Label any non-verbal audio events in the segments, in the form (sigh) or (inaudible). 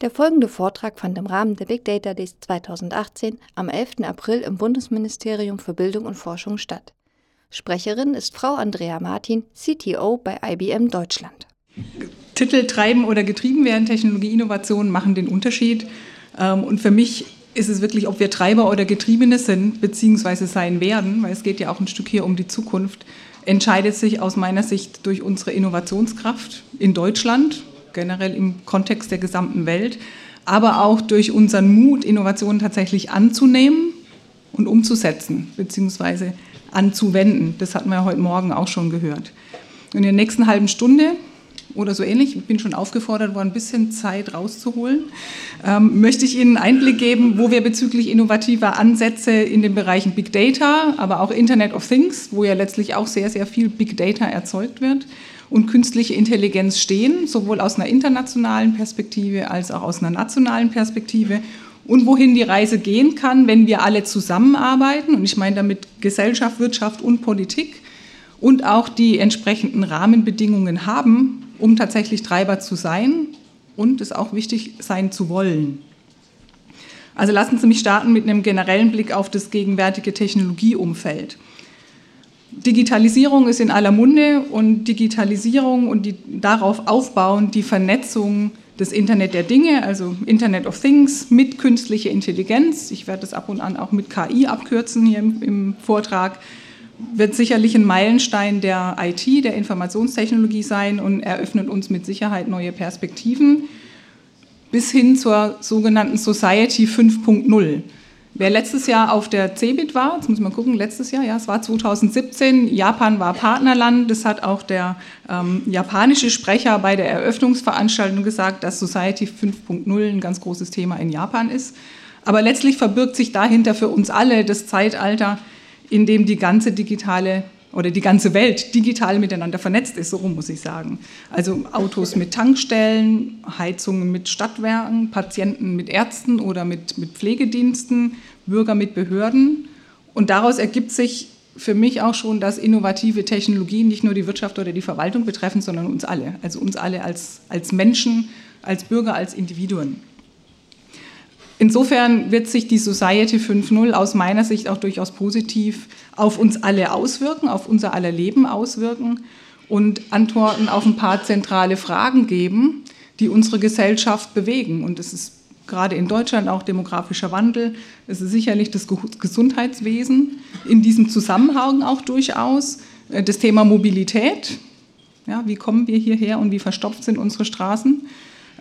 Der folgende Vortrag fand im Rahmen der Big Data Days 2018 am 11. April im Bundesministerium für Bildung und Forschung statt. Sprecherin ist Frau Andrea Martin, CTO bei IBM Deutschland. Titel Treiben oder getrieben werden, Technologieinnovationen machen den Unterschied. Ähm, und für mich ist es wirklich, ob wir Treiber oder Getriebene sind, beziehungsweise sein werden, weil es geht ja auch ein Stück hier um die Zukunft, entscheidet sich aus meiner Sicht durch unsere Innovationskraft in Deutschland generell im Kontext der gesamten Welt, aber auch durch unseren Mut, Innovationen tatsächlich anzunehmen und umzusetzen, beziehungsweise anzuwenden. Das hatten wir ja heute Morgen auch schon gehört. In der nächsten halben Stunde oder so ähnlich, ich bin schon aufgefordert worden, ein bisschen Zeit rauszuholen, ähm, möchte ich Ihnen einen Einblick geben, wo wir bezüglich innovativer Ansätze in den Bereichen Big Data, aber auch Internet of Things, wo ja letztlich auch sehr, sehr viel Big Data erzeugt wird, und künstliche Intelligenz stehen, sowohl aus einer internationalen Perspektive als auch aus einer nationalen Perspektive und wohin die Reise gehen kann, wenn wir alle zusammenarbeiten. Und ich meine damit Gesellschaft, Wirtschaft und Politik und auch die entsprechenden Rahmenbedingungen haben, um tatsächlich Treiber zu sein und es auch wichtig sein zu wollen. Also lassen Sie mich starten mit einem generellen Blick auf das gegenwärtige Technologieumfeld. Digitalisierung ist in aller Munde und Digitalisierung und die darauf aufbauend die Vernetzung des Internet der Dinge, also Internet of Things mit künstlicher Intelligenz, ich werde das ab und an auch mit KI abkürzen hier im, im Vortrag, wird sicherlich ein Meilenstein der IT, der Informationstechnologie sein und eröffnet uns mit Sicherheit neue Perspektiven bis hin zur sogenannten Society 5.0. Wer letztes Jahr auf der CeBIT war, jetzt muss man gucken, letztes Jahr, ja, es war 2017, Japan war Partnerland, das hat auch der ähm, japanische Sprecher bei der Eröffnungsveranstaltung gesagt, dass Society 5.0 ein ganz großes Thema in Japan ist. Aber letztlich verbirgt sich dahinter für uns alle das Zeitalter, in dem die ganze digitale oder die ganze Welt digital miteinander vernetzt ist, so rum muss ich sagen. Also Autos mit Tankstellen, Heizungen mit Stadtwerken, Patienten mit Ärzten oder mit, mit Pflegediensten, Bürger mit Behörden. Und daraus ergibt sich für mich auch schon, dass innovative Technologien nicht nur die Wirtschaft oder die Verwaltung betreffen, sondern uns alle. Also uns alle als, als Menschen, als Bürger, als Individuen. Insofern wird sich die Society 5.0 aus meiner Sicht auch durchaus positiv auf uns alle auswirken, auf unser aller Leben auswirken und Antworten auf ein paar zentrale Fragen geben, die unsere Gesellschaft bewegen. Und es ist gerade in Deutschland auch demografischer Wandel, es ist sicherlich das Gesundheitswesen, in diesem Zusammenhang auch durchaus äh, das Thema Mobilität. Ja, wie kommen wir hierher und wie verstopft sind unsere Straßen?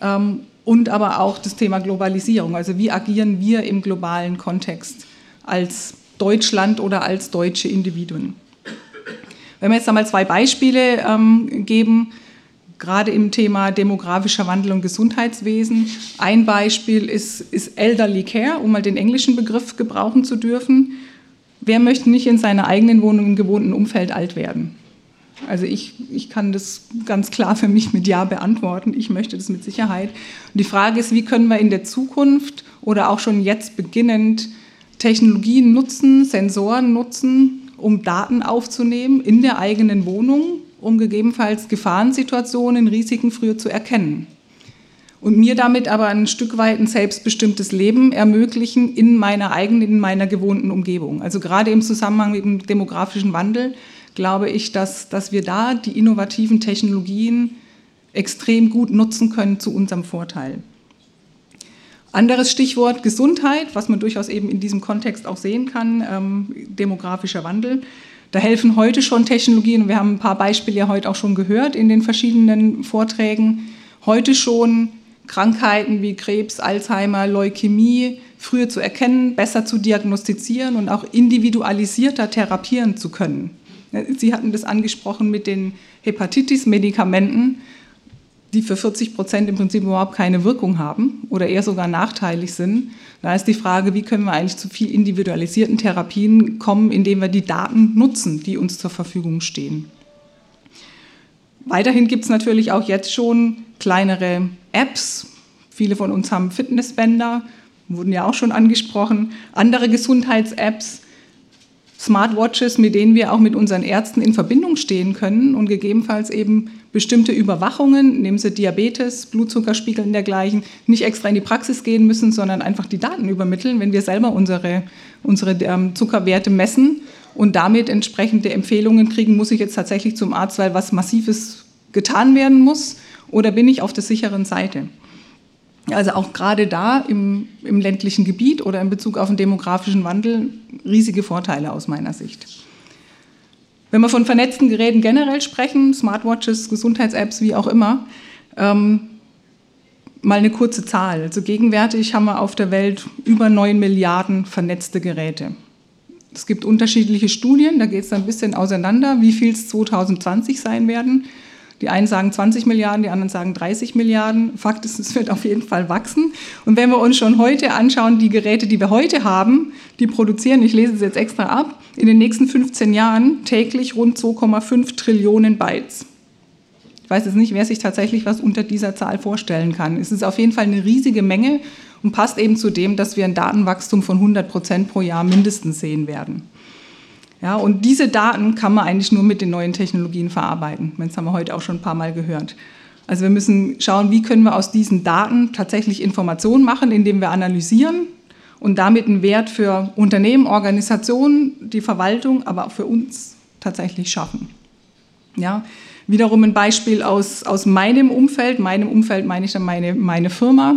Ähm, und aber auch das Thema Globalisierung. Also wie agieren wir im globalen Kontext als Deutschland oder als deutsche Individuen. Wenn wir jetzt einmal zwei Beispiele ähm, geben, gerade im Thema demografischer Wandel und Gesundheitswesen. Ein Beispiel ist, ist Elderly Care, um mal den englischen Begriff gebrauchen zu dürfen. Wer möchte nicht in seiner eigenen Wohnung im gewohnten Umfeld alt werden? Also ich, ich kann das ganz klar für mich mit Ja beantworten. Ich möchte das mit Sicherheit. Und die Frage ist, wie können wir in der Zukunft oder auch schon jetzt beginnend Technologien nutzen, Sensoren nutzen, um Daten aufzunehmen in der eigenen Wohnung, um gegebenenfalls Gefahrensituationen, Risiken früher zu erkennen. Und mir damit aber ein Stück weit ein selbstbestimmtes Leben ermöglichen in meiner eigenen, in meiner gewohnten Umgebung. Also gerade im Zusammenhang mit dem demografischen Wandel glaube ich, dass, dass wir da die innovativen Technologien extrem gut nutzen können zu unserem Vorteil. Anderes Stichwort Gesundheit, was man durchaus eben in diesem Kontext auch sehen kann, ähm, demografischer Wandel. Da helfen heute schon Technologien, wir haben ein paar Beispiele ja heute auch schon gehört in den verschiedenen Vorträgen, heute schon Krankheiten wie Krebs, Alzheimer, Leukämie früher zu erkennen, besser zu diagnostizieren und auch individualisierter therapieren zu können. Sie hatten das angesprochen mit den Hepatitis-Medikamenten, die für 40 Prozent im Prinzip überhaupt keine Wirkung haben oder eher sogar nachteilig sind. Da ist die Frage, wie können wir eigentlich zu viel individualisierten Therapien kommen, indem wir die Daten nutzen, die uns zur Verfügung stehen. Weiterhin gibt es natürlich auch jetzt schon kleinere Apps. Viele von uns haben Fitnessbänder, wurden ja auch schon angesprochen. Andere Gesundheits-Apps, Smartwatches, mit denen wir auch mit unseren Ärzten in Verbindung stehen können und gegebenenfalls eben bestimmte Überwachungen, nehmen Sie Diabetes, Blutzuckerspiegel und dergleichen, nicht extra in die Praxis gehen müssen, sondern einfach die Daten übermitteln, wenn wir selber unsere, unsere ähm, Zuckerwerte messen und damit entsprechende Empfehlungen kriegen, muss ich jetzt tatsächlich zum Arzt, weil was Massives getan werden muss, oder bin ich auf der sicheren Seite? Also auch gerade da im, im ländlichen Gebiet oder in Bezug auf den demografischen Wandel riesige Vorteile aus meiner Sicht. Wenn wir von vernetzten Geräten generell sprechen, Smartwatches, Gesundheits-Apps, wie auch immer, ähm, mal eine kurze Zahl. Also gegenwärtig haben wir auf der Welt über 9 Milliarden vernetzte Geräte. Es gibt unterschiedliche Studien, da geht es ein bisschen auseinander, wie viel es 2020 sein werden. Die einen sagen 20 Milliarden, die anderen sagen 30 Milliarden. Fakt ist, es wird auf jeden Fall wachsen. Und wenn wir uns schon heute anschauen, die Geräte, die wir heute haben, die produzieren, ich lese es jetzt extra ab, in den nächsten 15 Jahren täglich rund 2,5 Trillionen Bytes. Ich weiß jetzt nicht, wer sich tatsächlich was unter dieser Zahl vorstellen kann. Es ist auf jeden Fall eine riesige Menge und passt eben zu dem, dass wir ein Datenwachstum von 100 Prozent pro Jahr mindestens sehen werden. Ja, und diese Daten kann man eigentlich nur mit den neuen Technologien verarbeiten. Das haben wir heute auch schon ein paar Mal gehört. Also wir müssen schauen, wie können wir aus diesen Daten tatsächlich Informationen machen, indem wir analysieren und damit einen Wert für Unternehmen, Organisationen, die Verwaltung, aber auch für uns tatsächlich schaffen. Ja, wiederum ein Beispiel aus, aus meinem Umfeld. Meinem Umfeld meine ich dann meine, meine Firma.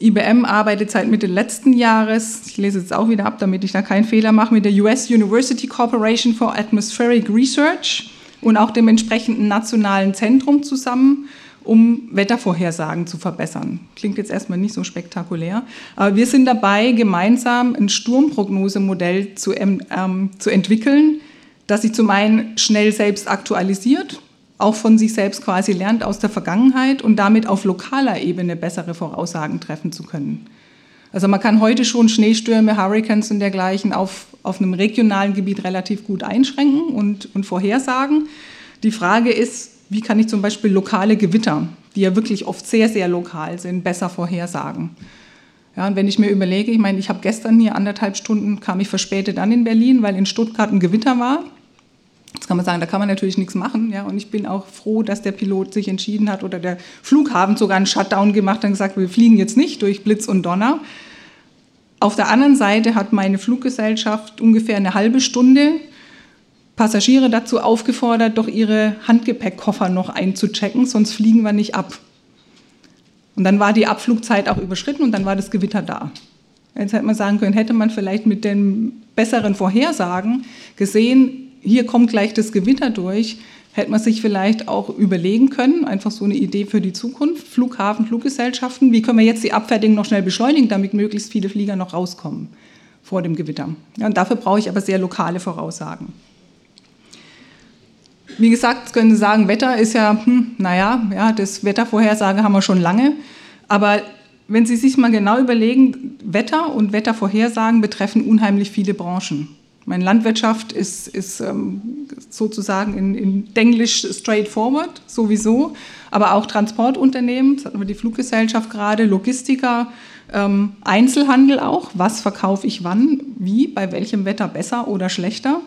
IBM arbeitet seit Mitte letzten Jahres, ich lese es auch wieder ab, damit ich da keinen Fehler mache, mit der US University Corporation for Atmospheric Research und auch dem entsprechenden nationalen Zentrum zusammen, um Wettervorhersagen zu verbessern. Klingt jetzt erstmal nicht so spektakulär, aber wir sind dabei, gemeinsam ein Sturmprognosemodell zu, ähm, zu entwickeln, das sich zum einen schnell selbst aktualisiert auch von sich selbst quasi lernt aus der Vergangenheit und damit auf lokaler Ebene bessere Voraussagen treffen zu können. Also man kann heute schon Schneestürme, Hurricanes und dergleichen auf, auf einem regionalen Gebiet relativ gut einschränken und, und vorhersagen. Die Frage ist, wie kann ich zum Beispiel lokale Gewitter, die ja wirklich oft sehr, sehr lokal sind, besser vorhersagen. Ja, und wenn ich mir überlege, ich meine, ich habe gestern hier anderthalb Stunden, kam ich verspätet an in Berlin, weil in Stuttgart ein Gewitter war. Jetzt kann man sagen, da kann man natürlich nichts machen. Ja, und ich bin auch froh, dass der Pilot sich entschieden hat oder der Flughafen sogar einen Shutdown gemacht und gesagt, wir fliegen jetzt nicht durch Blitz und Donner. Auf der anderen Seite hat meine Fluggesellschaft ungefähr eine halbe Stunde Passagiere dazu aufgefordert, doch ihre Handgepäckkoffer noch einzuchecken, sonst fliegen wir nicht ab. Und dann war die Abflugzeit auch überschritten und dann war das Gewitter da. Jetzt hätte man sagen können, hätte man vielleicht mit den besseren Vorhersagen gesehen, hier kommt gleich das Gewitter durch, hätte man sich vielleicht auch überlegen können, einfach so eine Idee für die Zukunft, Flughafen, Fluggesellschaften, wie können wir jetzt die Abfertigung noch schnell beschleunigen, damit möglichst viele Flieger noch rauskommen vor dem Gewitter. Ja, und dafür brauche ich aber sehr lokale Voraussagen. Wie gesagt, können Sie sagen, Wetter ist ja, hm, naja, ja, das Wettervorhersage haben wir schon lange. Aber wenn Sie sich mal genau überlegen, Wetter und Wettervorhersagen betreffen unheimlich viele Branchen. Meine Landwirtschaft ist, ist ähm, sozusagen in, in Denglisch straightforward, sowieso, aber auch Transportunternehmen, das hatten wir die Fluggesellschaft gerade, Logistiker, ähm, Einzelhandel auch, was verkaufe ich wann, wie, bei welchem Wetter besser oder schlechter,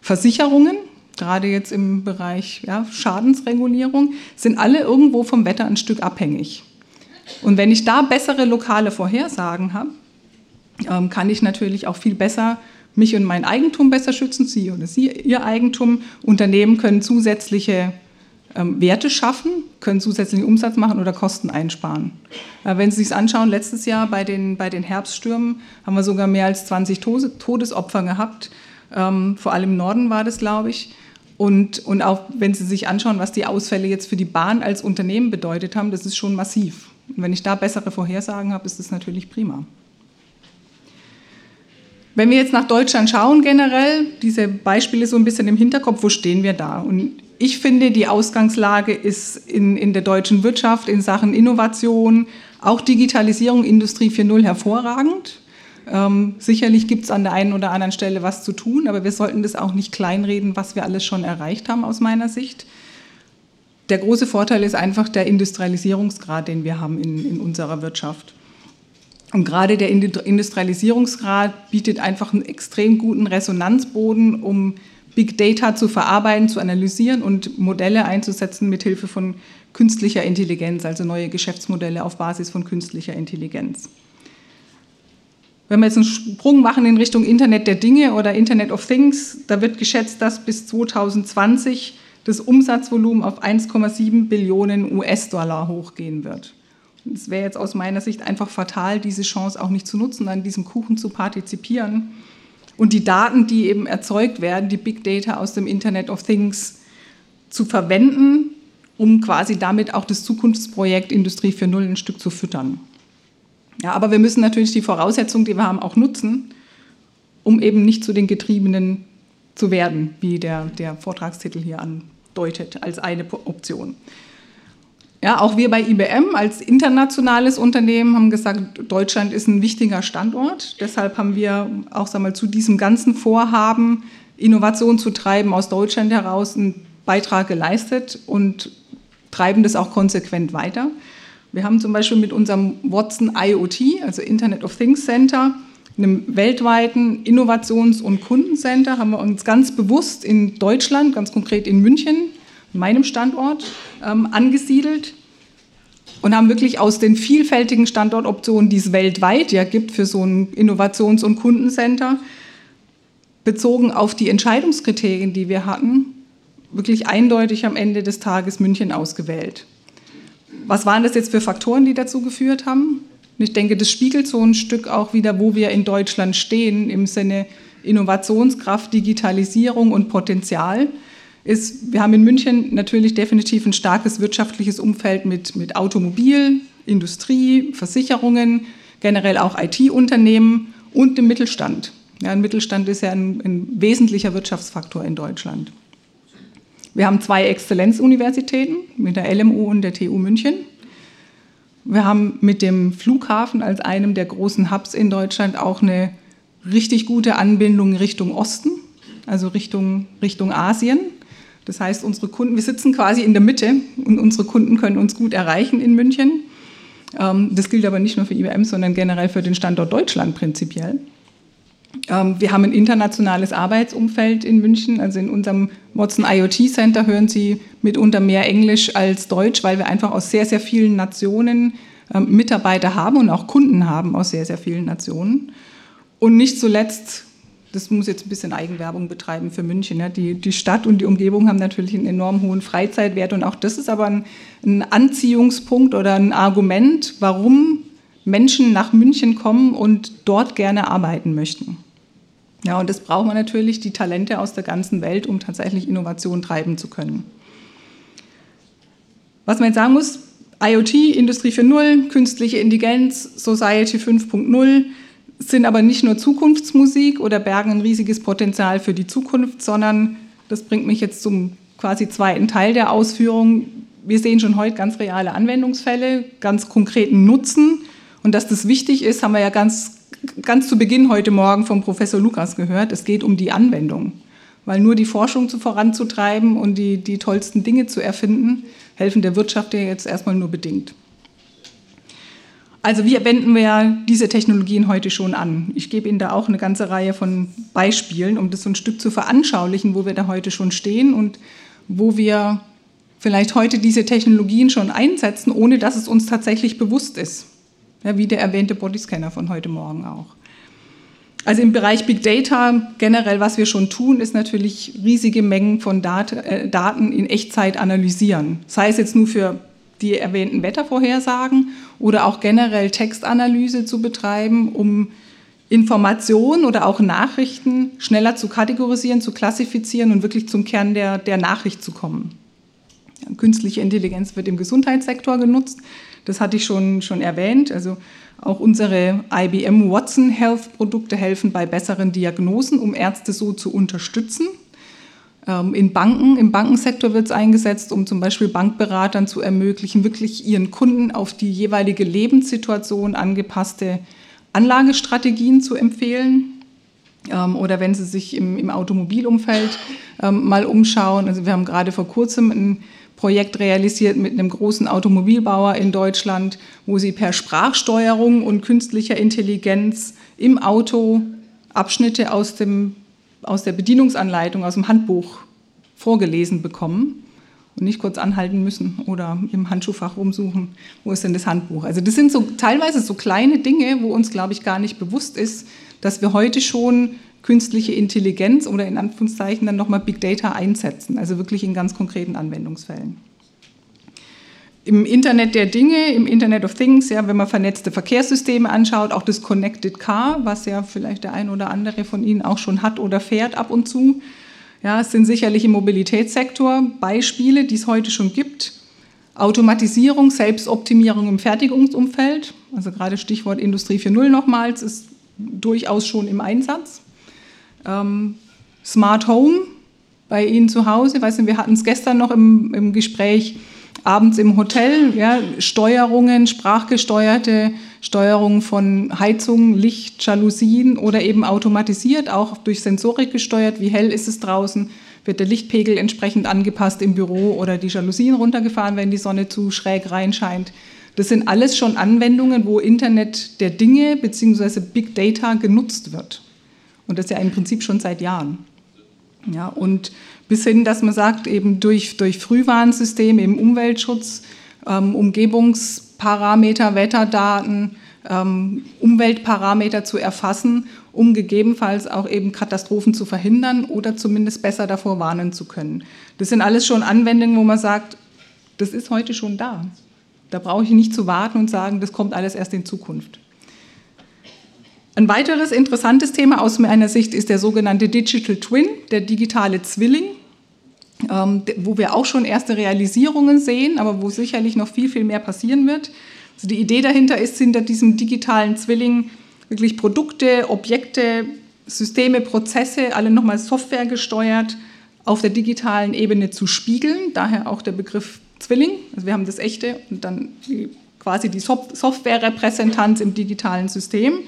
Versicherungen, gerade jetzt im Bereich ja, Schadensregulierung, sind alle irgendwo vom Wetter ein Stück abhängig. Und wenn ich da bessere lokale Vorhersagen habe, ähm, kann ich natürlich auch viel besser mich und mein Eigentum besser schützen, Sie oder Sie Ihr Eigentum. Unternehmen können zusätzliche ähm, Werte schaffen, können zusätzlichen Umsatz machen oder Kosten einsparen. Äh, wenn Sie sich anschauen, letztes Jahr bei den, bei den Herbststürmen haben wir sogar mehr als 20 Todesopfer gehabt. Ähm, vor allem im Norden war das, glaube ich. Und, und auch wenn Sie sich anschauen, was die Ausfälle jetzt für die Bahn als Unternehmen bedeutet haben, das ist schon massiv. Und wenn ich da bessere Vorhersagen habe, ist das natürlich prima. Wenn wir jetzt nach Deutschland schauen generell, diese Beispiele so ein bisschen im Hinterkopf, wo stehen wir da? Und ich finde, die Ausgangslage ist in, in der deutschen Wirtschaft in Sachen Innovation, auch Digitalisierung, Industrie 4.0 hervorragend. Ähm, sicherlich gibt es an der einen oder anderen Stelle was zu tun, aber wir sollten das auch nicht kleinreden, was wir alles schon erreicht haben aus meiner Sicht. Der große Vorteil ist einfach der Industrialisierungsgrad, den wir haben in, in unserer Wirtschaft. Und gerade der Industrialisierungsgrad bietet einfach einen extrem guten Resonanzboden, um Big Data zu verarbeiten, zu analysieren und Modelle einzusetzen mit Hilfe von künstlicher Intelligenz, also neue Geschäftsmodelle auf Basis von künstlicher Intelligenz. Wenn wir jetzt einen Sprung machen in Richtung Internet der Dinge oder Internet of Things, da wird geschätzt, dass bis 2020 das Umsatzvolumen auf 1,7 Billionen US-Dollar hochgehen wird. Es wäre jetzt aus meiner Sicht einfach fatal, diese Chance auch nicht zu nutzen, an diesem Kuchen zu partizipieren und die Daten, die eben erzeugt werden, die Big Data aus dem Internet of Things zu verwenden, um quasi damit auch das Zukunftsprojekt Industrie 4.0 ein Stück zu füttern. Ja, aber wir müssen natürlich die Voraussetzungen, die wir haben, auch nutzen, um eben nicht zu den Getriebenen zu werden, wie der, der Vortragstitel hier andeutet, als eine Option. Ja, auch wir bei IBM als internationales Unternehmen haben gesagt, Deutschland ist ein wichtiger Standort. Deshalb haben wir auch sag mal, zu diesem ganzen Vorhaben, Innovation zu treiben, aus Deutschland heraus einen Beitrag geleistet und treiben das auch konsequent weiter. Wir haben zum Beispiel mit unserem Watson IoT, also Internet of Things Center, einem weltweiten Innovations- und Kundencenter, haben wir uns ganz bewusst in Deutschland, ganz konkret in München, meinem Standort, ähm, angesiedelt und haben wirklich aus den vielfältigen Standortoptionen, die es weltweit ja gibt für so ein Innovations- und Kundencenter, bezogen auf die Entscheidungskriterien, die wir hatten, wirklich eindeutig am Ende des Tages München ausgewählt. Was waren das jetzt für Faktoren, die dazu geführt haben? ich denke, das spiegelt so ein Stück auch wieder, wo wir in Deutschland stehen im Sinne Innovationskraft, Digitalisierung und Potenzial ist, wir haben in München natürlich definitiv ein starkes wirtschaftliches Umfeld mit, mit Automobil, Industrie, Versicherungen, generell auch IT-Unternehmen und dem Mittelstand. Ja, ein Mittelstand ist ja ein, ein wesentlicher Wirtschaftsfaktor in Deutschland. Wir haben zwei Exzellenzuniversitäten mit der LMU und der TU München. Wir haben mit dem Flughafen als einem der großen Hubs in Deutschland auch eine richtig gute Anbindung Richtung Osten, also Richtung, Richtung Asien. Das heißt, unsere Kunden, wir sitzen quasi in der Mitte und unsere Kunden können uns gut erreichen in München. Ähm, das gilt aber nicht nur für IBM, sondern generell für den Standort Deutschland prinzipiell. Ähm, wir haben ein internationales Arbeitsumfeld in München. Also in unserem Watson IoT Center hören Sie mitunter mehr Englisch als Deutsch, weil wir einfach aus sehr, sehr vielen Nationen ähm, Mitarbeiter haben und auch Kunden haben aus sehr, sehr vielen Nationen. Und nicht zuletzt, das muss jetzt ein bisschen Eigenwerbung betreiben für München. Ja. Die, die Stadt und die Umgebung haben natürlich einen enorm hohen Freizeitwert und auch das ist aber ein, ein Anziehungspunkt oder ein Argument, warum Menschen nach München kommen und dort gerne arbeiten möchten. Ja, und das braucht man natürlich, die Talente aus der ganzen Welt, um tatsächlich Innovation treiben zu können. Was man jetzt sagen muss, IoT, Industrie 4.0, künstliche Intelligenz, Society 5.0 sind aber nicht nur Zukunftsmusik oder bergen ein riesiges Potenzial für die Zukunft, sondern das bringt mich jetzt zum quasi zweiten Teil der Ausführung. Wir sehen schon heute ganz reale Anwendungsfälle, ganz konkreten Nutzen. Und dass das wichtig ist, haben wir ja ganz ganz zu Beginn heute Morgen vom Professor Lukas gehört. Es geht um die Anwendung. Weil nur die Forschung zu voranzutreiben und die, die tollsten Dinge zu erfinden, helfen der Wirtschaft ja jetzt erstmal nur bedingt. Also wie wenden wir diese Technologien heute schon an? Ich gebe Ihnen da auch eine ganze Reihe von Beispielen, um das so ein Stück zu veranschaulichen, wo wir da heute schon stehen und wo wir vielleicht heute diese Technologien schon einsetzen, ohne dass es uns tatsächlich bewusst ist. Ja, wie der erwähnte Bodyscanner von heute Morgen auch. Also im Bereich Big Data generell, was wir schon tun, ist natürlich riesige Mengen von Dat äh, Daten in Echtzeit analysieren. Sei es jetzt nur für die erwähnten Wettervorhersagen oder auch generell Textanalyse zu betreiben, um Informationen oder auch Nachrichten schneller zu kategorisieren, zu klassifizieren und wirklich zum Kern der, der Nachricht zu kommen. Künstliche Intelligenz wird im Gesundheitssektor genutzt. Das hatte ich schon, schon erwähnt. Also auch unsere IBM Watson Health Produkte helfen bei besseren Diagnosen, um Ärzte so zu unterstützen. Ähm, in Banken, im Bankensektor wird es eingesetzt, um zum Beispiel Bankberatern zu ermöglichen, wirklich ihren Kunden auf die jeweilige Lebenssituation angepasste Anlagestrategien zu empfehlen. Ähm, oder wenn Sie sich im, im Automobilumfeld ähm, mal umschauen. Also wir haben gerade vor kurzem ein Projekt realisiert mit einem großen Automobilbauer in Deutschland, wo sie per Sprachsteuerung und künstlicher Intelligenz im Auto Abschnitte aus, dem, aus der Bedienungsanleitung, aus dem Handbuch vorgelesen bekommen und nicht kurz anhalten müssen oder im Handschuhfach rumsuchen, wo ist denn das Handbuch. Also das sind so teilweise so kleine Dinge, wo uns, glaube ich, gar nicht bewusst ist, dass wir heute schon künstliche Intelligenz oder in Anführungszeichen dann nochmal Big Data einsetzen, also wirklich in ganz konkreten Anwendungsfällen. Im Internet der Dinge, im Internet of Things, ja, wenn man vernetzte Verkehrssysteme anschaut, auch das Connected Car, was ja vielleicht der ein oder andere von Ihnen auch schon hat oder fährt ab und zu, ja, es sind sicherlich im Mobilitätssektor Beispiele, die es heute schon gibt. Automatisierung, Selbstoptimierung im Fertigungsumfeld, also gerade Stichwort Industrie 4.0 nochmals, ist durchaus schon im Einsatz. Ähm, Smart Home bei Ihnen zu Hause, weiß nicht, wir hatten es gestern noch im, im Gespräch, abends im Hotel, ja, Steuerungen, sprachgesteuerte Steuerung von Heizung, Licht, Jalousien oder eben automatisiert, auch durch Sensorik gesteuert. Wie hell ist es draußen? Wird der Lichtpegel entsprechend angepasst im Büro oder die Jalousien runtergefahren, wenn die Sonne zu schräg reinscheint? Das sind alles schon Anwendungen, wo Internet der Dinge bzw. Big Data genutzt wird. Und das ja im Prinzip schon seit Jahren. Ja, und bis hin, dass man sagt, eben durch, durch Frühwarnsysteme im Umweltschutz, ähm, Umgebungsparameter, Wetterdaten, ähm, Umweltparameter zu erfassen, um gegebenenfalls auch eben Katastrophen zu verhindern oder zumindest besser davor warnen zu können. Das sind alles schon Anwendungen, wo man sagt, das ist heute schon da. Da brauche ich nicht zu warten und sagen, das kommt alles erst in Zukunft. Ein weiteres interessantes Thema aus meiner Sicht ist der sogenannte Digital Twin, der digitale Zwilling, ähm, wo wir auch schon erste Realisierungen sehen, aber wo sicherlich noch viel, viel mehr passieren wird. Also die Idee dahinter ist, hinter diesem digitalen Zwilling wirklich Produkte, Objekte, Systeme, Prozesse, alle nochmal Software gesteuert, auf der digitalen Ebene zu spiegeln. Daher auch der Begriff Zwilling. Also wir haben das echte und dann quasi die Software-Repräsentanz im digitalen System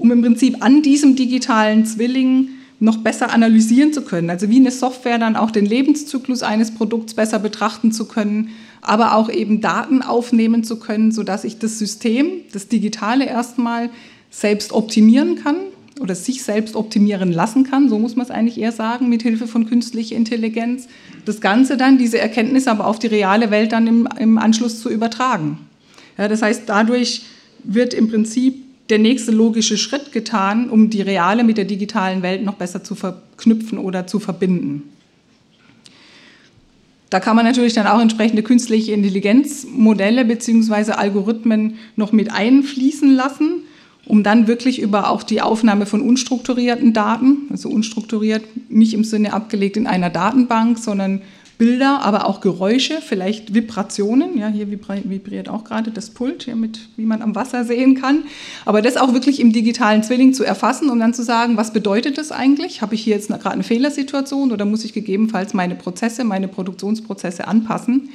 um im Prinzip an diesem digitalen Zwilling noch besser analysieren zu können. Also wie eine Software dann auch den Lebenszyklus eines Produkts besser betrachten zu können, aber auch eben Daten aufnehmen zu können, sodass ich das System, das Digitale erstmal selbst optimieren kann oder sich selbst optimieren lassen kann, so muss man es eigentlich eher sagen, mit Hilfe von künstlicher Intelligenz. Das Ganze dann, diese Erkenntnis aber auf die reale Welt dann im, im Anschluss zu übertragen. Ja, das heißt, dadurch wird im Prinzip der nächste logische Schritt getan, um die reale mit der digitalen Welt noch besser zu verknüpfen oder zu verbinden. Da kann man natürlich dann auch entsprechende künstliche Intelligenzmodelle bzw. Algorithmen noch mit einfließen lassen, um dann wirklich über auch die Aufnahme von unstrukturierten Daten, also unstrukturiert nicht im Sinne abgelegt in einer Datenbank, sondern Bilder, aber auch Geräusche, vielleicht Vibrationen. Ja, hier vibriert auch gerade das Pult, hier mit, wie man am Wasser sehen kann. Aber das auch wirklich im digitalen Zwilling zu erfassen und dann zu sagen, was bedeutet das eigentlich? Habe ich hier jetzt gerade eine Fehlersituation oder muss ich gegebenenfalls meine Prozesse, meine Produktionsprozesse anpassen?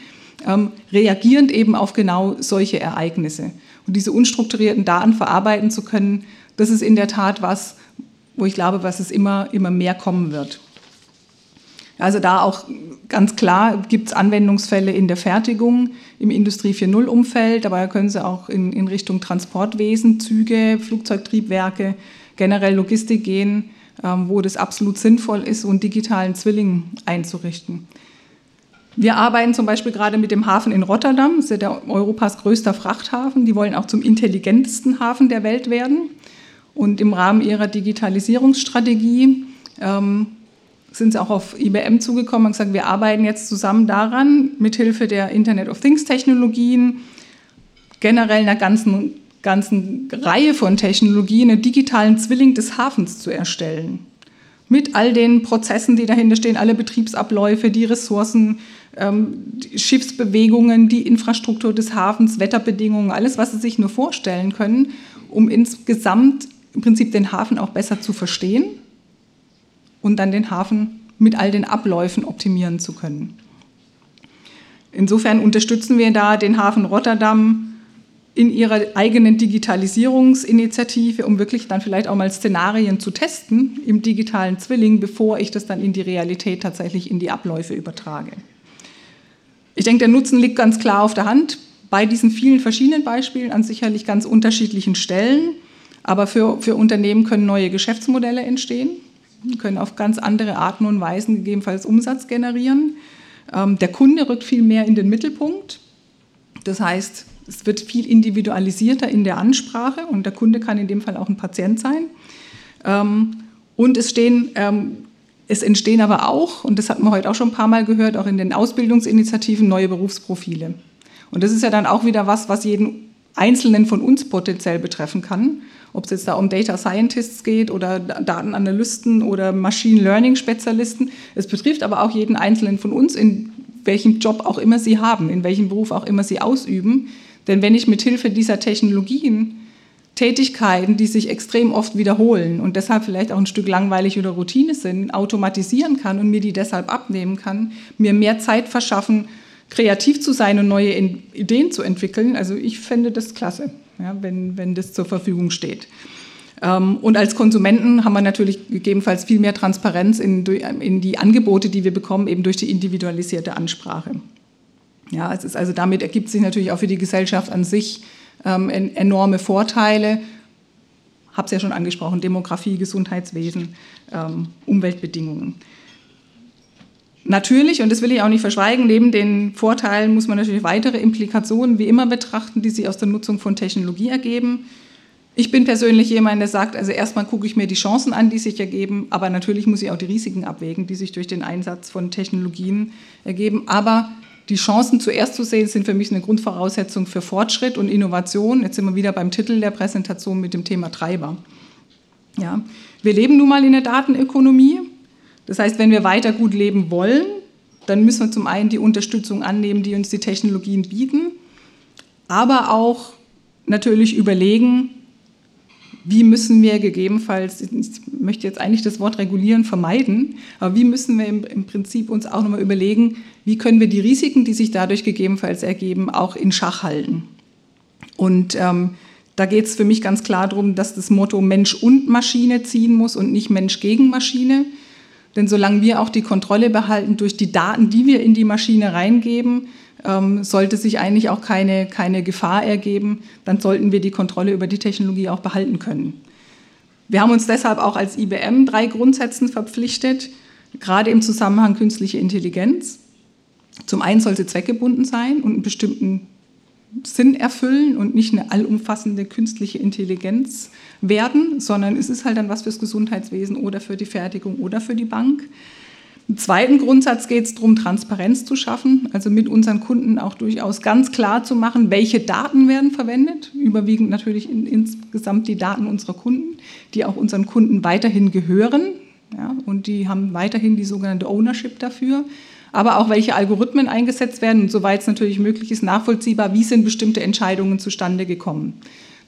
Ähm, reagierend eben auf genau solche Ereignisse. Und diese unstrukturierten Daten verarbeiten zu können, das ist in der Tat was, wo ich glaube, was es immer, immer mehr kommen wird. Also da auch ganz klar gibt es Anwendungsfälle in der Fertigung, im Industrie 4.0-Umfeld, aber da können Sie auch in, in Richtung Transportwesen, Züge, Flugzeugtriebwerke, generell Logistik gehen, ähm, wo das absolut sinnvoll ist, so einen digitalen Zwilling einzurichten. Wir arbeiten zum Beispiel gerade mit dem Hafen in Rotterdam, das ist ja der Europas größter Frachthafen. Die wollen auch zum intelligentesten Hafen der Welt werden. Und im Rahmen ihrer Digitalisierungsstrategie ähm, sind sie auch auf IBM zugekommen und gesagt, wir arbeiten jetzt zusammen daran, mithilfe der Internet of Things Technologien, generell einer ganzen, ganzen Reihe von Technologien, einen digitalen Zwilling des Hafens zu erstellen. Mit all den Prozessen, die dahinter stehen, alle Betriebsabläufe, die Ressourcen, ähm, die Schiffsbewegungen, die Infrastruktur des Hafens, Wetterbedingungen, alles, was Sie sich nur vorstellen können, um insgesamt im Prinzip den Hafen auch besser zu verstehen und dann den Hafen mit all den Abläufen optimieren zu können. Insofern unterstützen wir da den Hafen Rotterdam in ihrer eigenen Digitalisierungsinitiative, um wirklich dann vielleicht auch mal Szenarien zu testen im digitalen Zwilling, bevor ich das dann in die Realität tatsächlich in die Abläufe übertrage. Ich denke, der Nutzen liegt ganz klar auf der Hand bei diesen vielen verschiedenen Beispielen an sicherlich ganz unterschiedlichen Stellen. Aber für, für Unternehmen können neue Geschäftsmodelle entstehen, können auf ganz andere Arten und Weisen gegebenenfalls Umsatz generieren. Ähm, der Kunde rückt viel mehr in den Mittelpunkt. Das heißt, es wird viel individualisierter in der Ansprache und der Kunde kann in dem Fall auch ein Patient sein. Ähm, und es, stehen, ähm, es entstehen aber auch, und das hat man heute auch schon ein paar Mal gehört, auch in den Ausbildungsinitiativen neue Berufsprofile. Und das ist ja dann auch wieder was, was jeden Einzelnen von uns potenziell betreffen kann. Ob es jetzt da um Data Scientists geht oder Datenanalysten oder Machine Learning Spezialisten. Es betrifft aber auch jeden Einzelnen von uns, in welchem Job auch immer sie haben, in welchem Beruf auch immer sie ausüben. Denn wenn ich mit Hilfe dieser Technologien Tätigkeiten, die sich extrem oft wiederholen und deshalb vielleicht auch ein Stück langweilig oder Routine sind, automatisieren kann und mir die deshalb abnehmen kann, mir mehr Zeit verschaffen, kreativ zu sein und neue Ideen zu entwickeln. Also ich fände das klasse, ja, wenn, wenn das zur Verfügung steht. Ähm, und als Konsumenten haben wir natürlich gegebenenfalls viel mehr Transparenz in, in die Angebote, die wir bekommen, eben durch die individualisierte Ansprache. Ja, es ist also damit ergibt sich natürlich auch für die Gesellschaft an sich ähm, enorme Vorteile. Habe es ja schon angesprochen: Demografie, Gesundheitswesen, ähm, Umweltbedingungen. Natürlich, und das will ich auch nicht verschweigen, neben den Vorteilen muss man natürlich weitere Implikationen wie immer betrachten, die sich aus der Nutzung von Technologie ergeben. Ich bin persönlich jemand, der sagt, also erstmal gucke ich mir die Chancen an, die sich ergeben, aber natürlich muss ich auch die Risiken abwägen, die sich durch den Einsatz von Technologien ergeben. Aber die Chancen zuerst zu sehen, sind für mich eine Grundvoraussetzung für Fortschritt und Innovation. Jetzt sind wir wieder beim Titel der Präsentation mit dem Thema Treiber. Ja. Wir leben nun mal in der Datenökonomie. Das heißt, wenn wir weiter gut leben wollen, dann müssen wir zum einen die Unterstützung annehmen, die uns die Technologien bieten, aber auch natürlich überlegen, wie müssen wir gegebenenfalls, ich möchte jetzt eigentlich das Wort regulieren vermeiden, aber wie müssen wir im, Prinzip uns auch nochmal überlegen, wie können wir die Risiken, die sich dadurch gegebenenfalls ergeben, auch in Schach halten. Und ähm, da geht es für mich ganz klar darum, dass das Motto Mensch und Maschine ziehen muss und nicht Mensch gegen Maschine. Denn solange wir auch die Kontrolle behalten durch die Daten, die wir in die Maschine reingeben, ähm, sollte sich eigentlich auch keine, keine Gefahr ergeben, dann sollten wir die Kontrolle über die Technologie auch behalten können. Wir haben uns deshalb auch als IBM drei Grundsätzen verpflichtet, gerade im Zusammenhang künstliche Intelligenz. Zum einen soll sie zweckgebunden sein und einen bestimmten Sinn erfüllen und nicht eine allumfassende künstliche Intelligenz werden, sondern es ist halt dann was fürs Gesundheitswesen oder für die Fertigung oder für die Bank. Im zweiten Grundsatz geht es darum, Transparenz zu schaffen, also mit unseren Kunden auch durchaus ganz klar zu machen, welche Daten werden verwendet. Überwiegend natürlich in, insgesamt die Daten unserer Kunden, die auch unseren Kunden weiterhin gehören. Ja, und die haben weiterhin die sogenannte Ownership dafür aber auch welche Algorithmen eingesetzt werden und soweit es natürlich möglich ist, nachvollziehbar, wie sind bestimmte Entscheidungen zustande gekommen.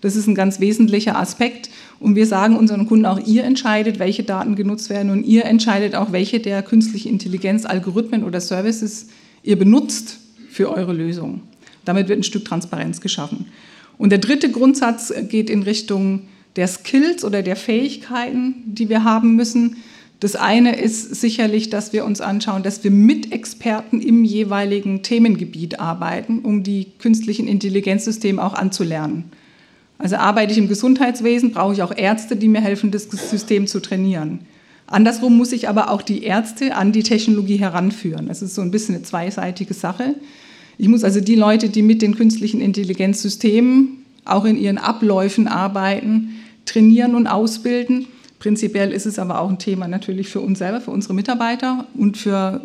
Das ist ein ganz wesentlicher Aspekt. Und wir sagen unseren Kunden auch, ihr entscheidet, welche Daten genutzt werden und ihr entscheidet auch, welche der künstlichen Intelligenz, Algorithmen oder Services ihr benutzt für eure Lösung. Damit wird ein Stück Transparenz geschaffen. Und der dritte Grundsatz geht in Richtung der Skills oder der Fähigkeiten, die wir haben müssen. Das eine ist sicherlich, dass wir uns anschauen, dass wir mit Experten im jeweiligen Themengebiet arbeiten, um die künstlichen Intelligenzsysteme auch anzulernen. Also arbeite ich im Gesundheitswesen, brauche ich auch Ärzte, die mir helfen, das System zu trainieren. Andersrum muss ich aber auch die Ärzte an die Technologie heranführen. Das ist so ein bisschen eine zweiseitige Sache. Ich muss also die Leute, die mit den künstlichen Intelligenzsystemen auch in ihren Abläufen arbeiten, trainieren und ausbilden Prinzipiell ist es aber auch ein Thema natürlich für uns selber, für unsere Mitarbeiter und für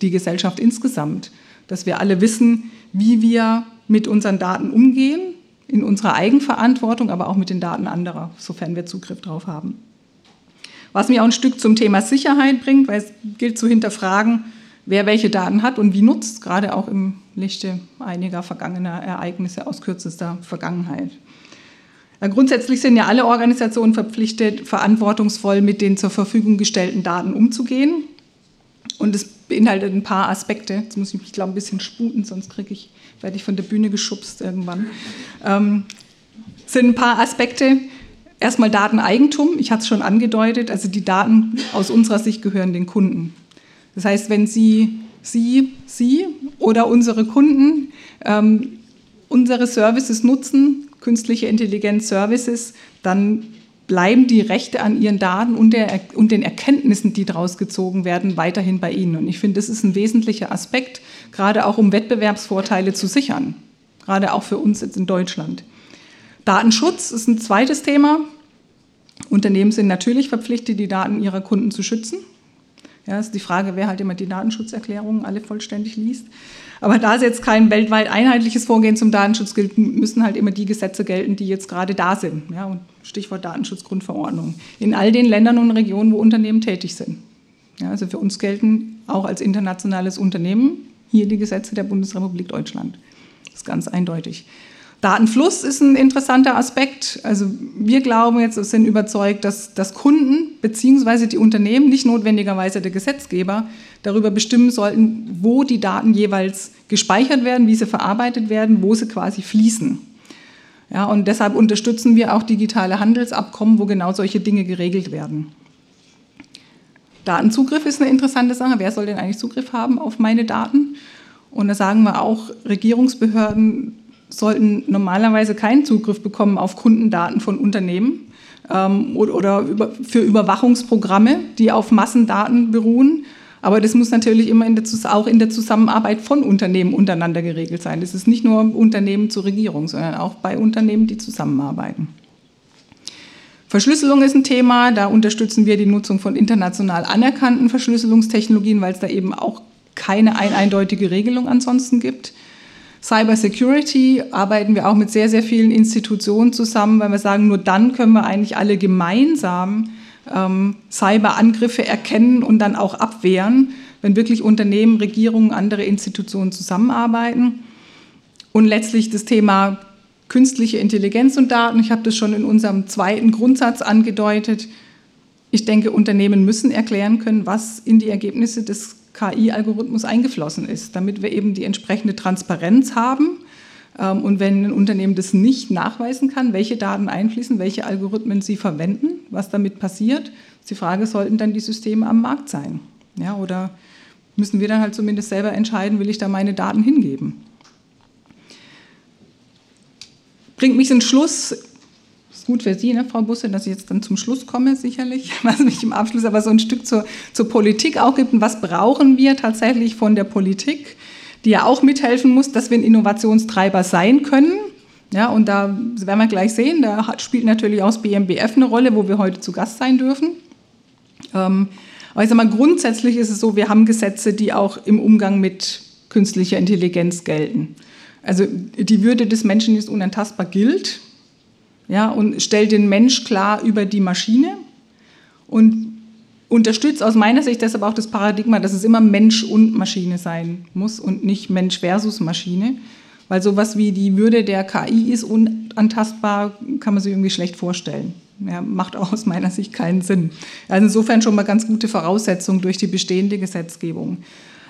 die Gesellschaft insgesamt, dass wir alle wissen, wie wir mit unseren Daten umgehen, in unserer Eigenverantwortung, aber auch mit den Daten anderer, sofern wir Zugriff darauf haben. Was mir auch ein Stück zum Thema Sicherheit bringt, weil es gilt zu hinterfragen, wer welche Daten hat und wie nutzt, gerade auch im Lichte einiger vergangener Ereignisse aus kürzester Vergangenheit. Grundsätzlich sind ja alle Organisationen verpflichtet, verantwortungsvoll mit den zur Verfügung gestellten Daten umzugehen. Und es beinhaltet ein paar Aspekte. Jetzt muss ich mich, glaube ein bisschen sputen, sonst kriege ich, werde ich von der Bühne geschubst irgendwann. Ähm, sind ein paar Aspekte. Erstmal Dateneigentum. Ich hatte es schon angedeutet. Also die Daten aus unserer Sicht gehören den Kunden. Das heißt, wenn Sie, Sie, Sie oder unsere Kunden ähm, unsere Services nutzen, künstliche Intelligenz Services, dann bleiben die Rechte an ihren Daten und, der, und den Erkenntnissen, die daraus gezogen werden, weiterhin bei ihnen. Und ich finde, das ist ein wesentlicher Aspekt, gerade auch um Wettbewerbsvorteile zu sichern, gerade auch für uns jetzt in Deutschland. Datenschutz ist ein zweites Thema. Unternehmen sind natürlich verpflichtet, die Daten ihrer Kunden zu schützen. Ja, ist die Frage, wer halt immer die Datenschutzerklärungen alle vollständig liest. Aber da es jetzt kein weltweit einheitliches Vorgehen zum Datenschutz gilt, müssen halt immer die Gesetze gelten, die jetzt gerade da sind. Ja, und Stichwort Datenschutzgrundverordnung. In all den Ländern und Regionen, wo Unternehmen tätig sind. Ja, also für uns gelten auch als internationales Unternehmen hier die Gesetze der Bundesrepublik Deutschland. Das ist ganz eindeutig. Datenfluss ist ein interessanter Aspekt. Also wir glauben jetzt, sind überzeugt, dass, dass Kunden bzw. die Unternehmen, nicht notwendigerweise der Gesetzgeber, darüber bestimmen sollten, wo die Daten jeweils gespeichert werden, wie sie verarbeitet werden, wo sie quasi fließen. Ja, und deshalb unterstützen wir auch digitale Handelsabkommen, wo genau solche Dinge geregelt werden. Datenzugriff ist eine interessante Sache. Wer soll denn eigentlich Zugriff haben auf meine Daten? Und da sagen wir auch, Regierungsbehörden sollten normalerweise keinen Zugriff bekommen auf Kundendaten von Unternehmen ähm, oder, für Überwachungsprogramme, die auf Massendaten beruhen. Aber das muss natürlich immer in der, auch in der Zusammenarbeit von Unternehmen untereinander geregelt sein. Das ist nicht nur Unternehmen zur Regierung, sondern auch bei Unternehmen, die zusammenarbeiten. Verschlüsselung ist ein Thema. Da unterstützen wir die Nutzung von international anerkannten Verschlüsselungstechnologien, weil es da eben auch keine eindeutige Regelung ansonsten gibt. Cyber Security arbeiten wir auch mit sehr, sehr vielen Institutionen zusammen, weil wir sagen, nur dann können wir eigentlich alle gemeinsam ähm, Cyberangriffe erkennen und dann auch abwehren, wenn wirklich Unternehmen, Regierungen, andere Institutionen zusammenarbeiten. Und letztlich das Thema künstliche Intelligenz und Daten. Ich habe das schon in unserem zweiten Grundsatz angedeutet. Ich denke, Unternehmen müssen erklären können, was in die Ergebnisse des KI-Algorithmus eingeflossen ist, damit wir eben die entsprechende Transparenz haben. Ähm, und wenn ein Unternehmen das nicht nachweisen kann, welche Daten einfließen, welche Algorithmen sie verwenden, was damit passiert, ist die Frage, sollten dann die Systeme am Markt sein? Ja, oder müssen wir dann halt zumindest selber entscheiden, will ich da meine Daten hingeben? Bringt mich zum Schluss ist gut für Sie, ne, Frau Busse, dass ich jetzt dann zum Schluss komme, sicherlich, (laughs) was mich im Abschluss aber so ein Stück zur, zur Politik auch gibt und was brauchen wir tatsächlich von der Politik, die ja auch mithelfen muss, dass wir ein Innovationstreiber sein können. Ja, und da werden wir gleich sehen, da hat, spielt natürlich auch das BMBF eine Rolle, wo wir heute zu Gast sein dürfen. Ähm, aber ich sage mal, grundsätzlich ist es so, wir haben Gesetze, die auch im Umgang mit künstlicher Intelligenz gelten. Also die Würde des Menschen ist unantastbar gilt ja, und stellt den Mensch klar über die Maschine und unterstützt aus meiner Sicht deshalb auch das Paradigma, dass es immer Mensch und Maschine sein muss und nicht Mensch versus Maschine. Weil sowas wie die Würde der KI ist unantastbar, kann man sich irgendwie schlecht vorstellen. Ja, macht auch aus meiner Sicht keinen Sinn. Also insofern schon mal ganz gute Voraussetzungen durch die bestehende Gesetzgebung.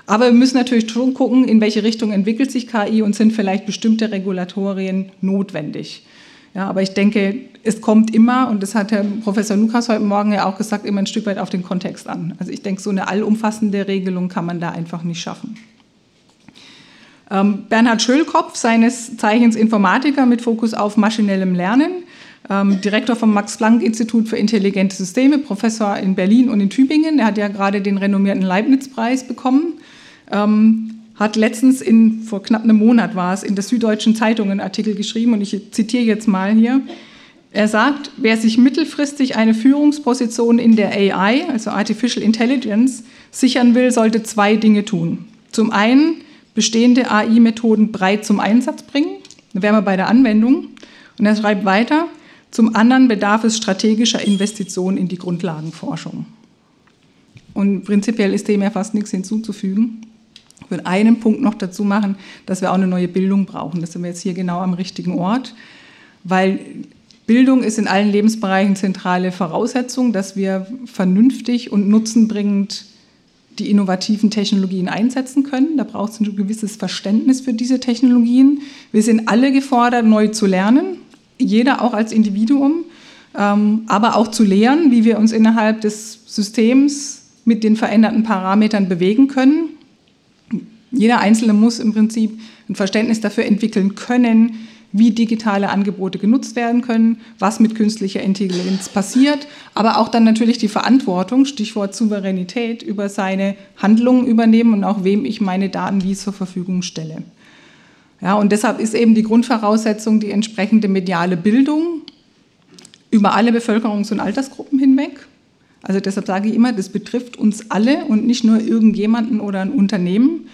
Aber wir müssen natürlich schon gucken, in welche Richtung entwickelt sich KI und sind vielleicht bestimmte Regulatorien notwendig. Ja, aber ich denke, es kommt immer, und das hat Herr Professor Lukas heute Morgen ja auch gesagt, immer ein Stück weit auf den Kontext an. Also ich denke, so eine allumfassende Regelung kann man da einfach nicht schaffen. Ähm, Bernhard Schölkopf, seines Zeichens Informatiker mit Fokus auf maschinellem Lernen, ähm, Direktor vom Max-Planck-Institut für intelligente Systeme, Professor in Berlin und in Tübingen. Er hat ja gerade den renommierten Leibniz-Preis bekommen. Ähm, hat letztens in, vor knapp einem Monat war es, in der Süddeutschen Zeitung einen Artikel geschrieben und ich zitiere jetzt mal hier. Er sagt, wer sich mittelfristig eine Führungsposition in der AI, also Artificial Intelligence, sichern will, sollte zwei Dinge tun. Zum einen bestehende AI-Methoden breit zum Einsatz bringen, da wären wir bei der Anwendung. Und er schreibt weiter, zum anderen bedarf es strategischer Investitionen in die Grundlagenforschung. Und prinzipiell ist dem ja fast nichts hinzuzufügen. Würde einen Punkt noch dazu machen, dass wir auch eine neue Bildung brauchen. Das sind wir jetzt hier genau am richtigen Ort, weil Bildung ist in allen Lebensbereichen zentrale Voraussetzung, dass wir vernünftig und nutzenbringend die innovativen Technologien einsetzen können. Da braucht es ein gewisses Verständnis für diese Technologien. Wir sind alle gefordert, neu zu lernen, jeder auch als Individuum, ähm, aber auch zu lehren, wie wir uns innerhalb des Systems mit den veränderten Parametern bewegen können Jeder Einzelne muss im Prinzip ein Verständnis dafür entwickeln können, wie digitale Angebote genutzt werden können, was mit künstlicher Intelligenz passiert, aber auch dann natürlich die Verantwortung, Stichwort Souveränität, über seine Handlungen übernehmen und auch wem ich meine Daten wie zur Verfügung stelle. Ja, und deshalb ist eben die Grundvoraussetzung die entsprechende mediale Bildung über alle Bevölkerungs- und Altersgruppen hinweg. Also deshalb sage ich immer, das betrifft uns alle und nicht nur irgendjemanden oder ein Unternehmen.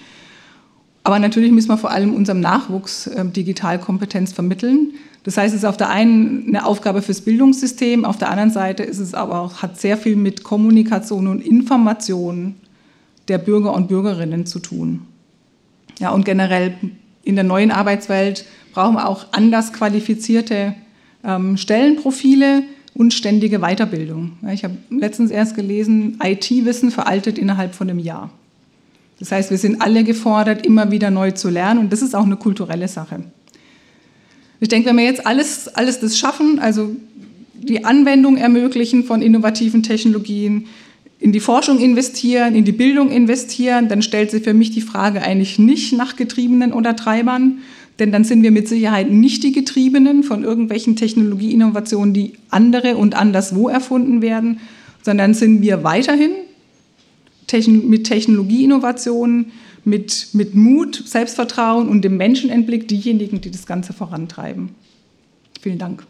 Aber natürlich müssen wir vor allem unserem Nachwuchs äh, Digitalkompetenz vermitteln. Das heißt, es ist auf der einen eine Aufgabe fürs Bildungssystem, auf der anderen Seite ist es aber auch, hat sehr viel mit Kommunikation und Information der Bürger und Bürgerinnen zu tun. Ja, und generell in der neuen Arbeitswelt brauchen wir auch anders qualifizierte ähm, Stellenprofile und ständige Weiterbildung. Ja, ich habe letztens erst gelesen, IT-Wissen veraltet innerhalb von einem Jahr. Das heißt, wir sind alle gefordert, immer wieder neu zu lernen und das ist auch eine kulturelle Sache. Ich denke, wenn wir jetzt alles, alles das schaffen, also die Anwendung ermöglichen von innovativen Technologien, in die Forschung investieren, in die Bildung investieren, dann stellt sich für mich die Frage eigentlich nicht nach Getriebenen oder Treibern, denn dann sind wir mit Sicherheit nicht die Getriebenen von irgendwelchen Technologieinnovationen, die andere und anderswo erfunden werden, sondern sind wir weiterhin mit Technologieinnovationen, mit, mit Mut, Selbstvertrauen und dem Menschenentblick diejenigen, die das Ganze vorantreiben. Vielen Dank.